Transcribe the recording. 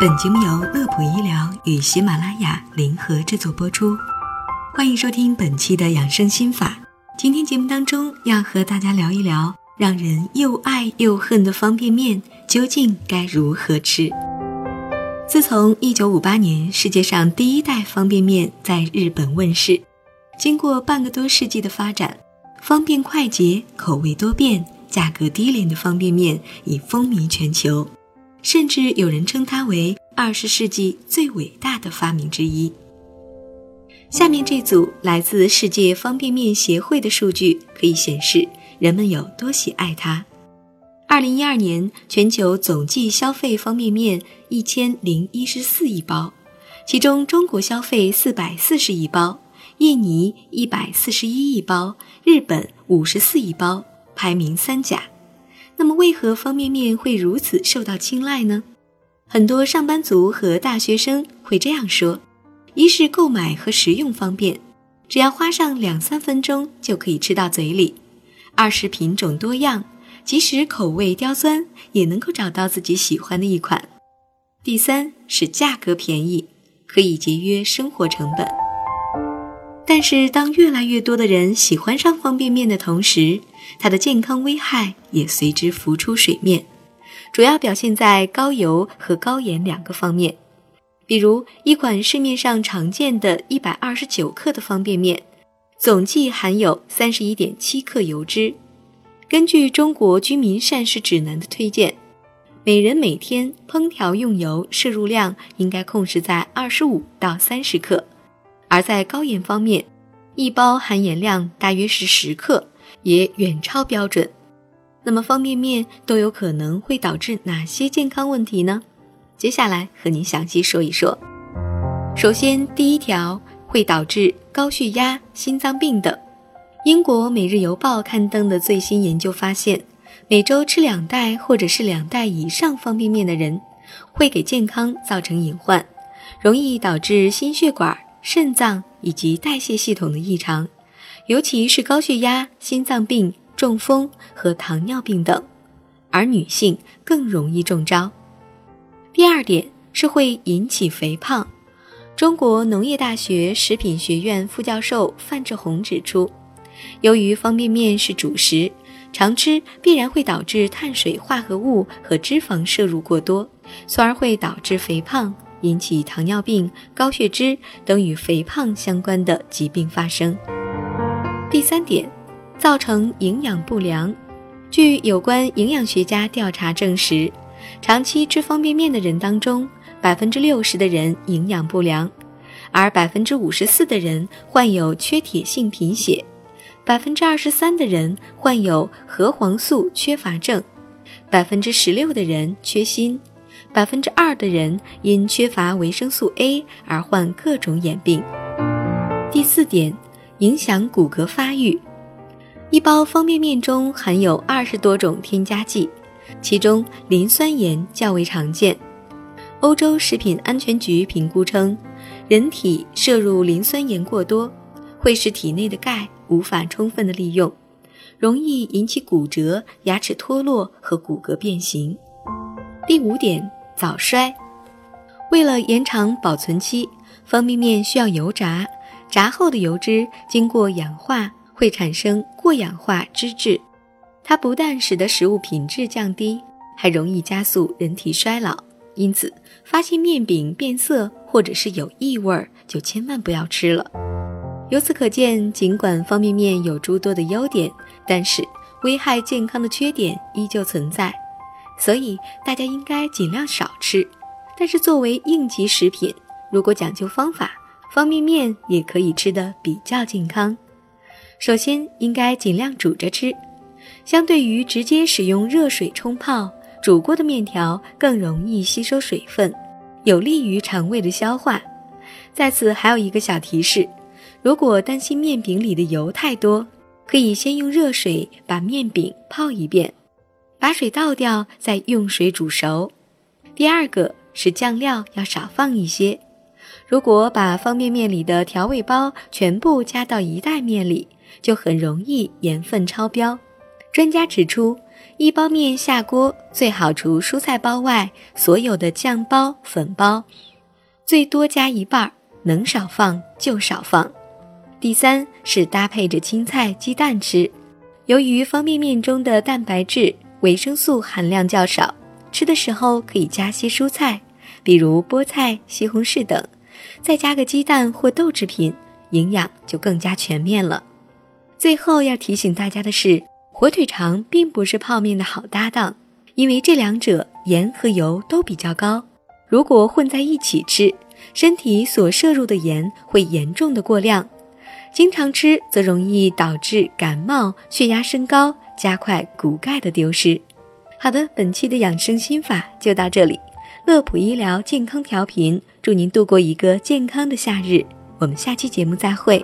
本节目由乐普医疗与喜马拉雅联合制作播出，欢迎收听本期的养生心法。今天节目当中要和大家聊一聊，让人又爱又恨的方便面究竟该如何吃？自从1958年世界上第一代方便面在日本问世，经过半个多世纪的发展，方便快捷、口味多变、价格低廉的方便面已风靡全球。甚至有人称它为二十世纪最伟大的发明之一。下面这组来自世界方便面协会的数据可以显示人们有多喜爱它。二零一二年全球总计消费方便面一千零一十四亿包，其中中国消费四百四十亿包，印尼一百四十一亿包，日本五十四亿包，排名三甲。那么，为何方便面会如此受到青睐呢？很多上班族和大学生会这样说：一是购买和食用方便，只要花上两三分钟就可以吃到嘴里；二是品种多样，即使口味刁钻，也能够找到自己喜欢的一款；第三是价格便宜，可以节约生活成本。但是，当越来越多的人喜欢上方便面的同时，它的健康危害也随之浮出水面，主要表现在高油和高盐两个方面。比如，一款市面上常见的129克的方便面，总计含有31.7克油脂。根据《中国居民膳食指南》的推荐，每人每天烹调用油摄入量应该控制在25到30克。而在高盐方面，一包含盐量大约是十克，也远超标准。那么方便面都有可能会导致哪些健康问题呢？接下来和您详细说一说。首先，第一条会导致高血压、心脏病等。英国《每日邮报》刊登的最新研究发现，每周吃两袋或者是两袋以上方便面的人，会给健康造成隐患，容易导致心血管。肾脏以及代谢系统的异常，尤其是高血压、心脏病、中风和糖尿病等，而女性更容易中招。第二点是会引起肥胖。中国农业大学食品学院副教授范志红指出，由于方便面是主食，常吃必然会导致碳水化合物和脂肪摄入过多，从而会导致肥胖。引起糖尿病、高血脂等与肥胖相关的疾病发生。第三点，造成营养不良。据有关营养学家调查证实，长期吃方便面的人当中，百分之六十的人营养不良，而百分之五十四的人患有缺铁性贫血，百分之二十三的人患有核黄素缺乏症，百分之十六的人缺锌。百分之二的人因缺乏维生素 A 而患各种眼病。第四点，影响骨骼发育。一包方便面中含有二十多种添加剂，其中磷酸盐较为常见。欧洲食品安全局评估称，人体摄入磷酸盐过多，会使体内的钙无法充分的利用，容易引起骨折、牙齿脱落和骨骼变形。第五点。早衰，为了延长保存期，方便面需要油炸。炸后的油脂经过氧化会产生过氧化脂质，它不但使得食物品质降低，还容易加速人体衰老。因此，发现面饼变色或者是有异味，就千万不要吃了。由此可见，尽管方便面有诸多的优点，但是危害健康的缺点依旧存在。所以大家应该尽量少吃，但是作为应急食品，如果讲究方法，方便面也可以吃得比较健康。首先应该尽量煮着吃，相对于直接使用热水冲泡，煮过的面条更容易吸收水分，有利于肠胃的消化。在此还有一个小提示：如果担心面饼里的油太多，可以先用热水把面饼泡一遍。把水倒掉，再用水煮熟。第二个是酱料要少放一些。如果把方便面里的调味包全部加到一袋面里，就很容易盐分超标。专家指出，一包面下锅，最好除蔬菜包外，所有的酱包、粉包，最多加一半，能少放就少放。第三是搭配着青菜、鸡蛋吃，由于方便面中的蛋白质、维生素含量较少，吃的时候可以加些蔬菜，比如菠菜、西红柿等，再加个鸡蛋或豆制品，营养就更加全面了。最后要提醒大家的是。火腿肠并不是泡面的好搭档，因为这两者盐和油都比较高，如果混在一起吃，身体所摄入的盐会严重的过量，经常吃则容易导致感冒、血压升高，加快骨钙的丢失。好的，本期的养生心法就到这里，乐普医疗健康调频，祝您度过一个健康的夏日，我们下期节目再会。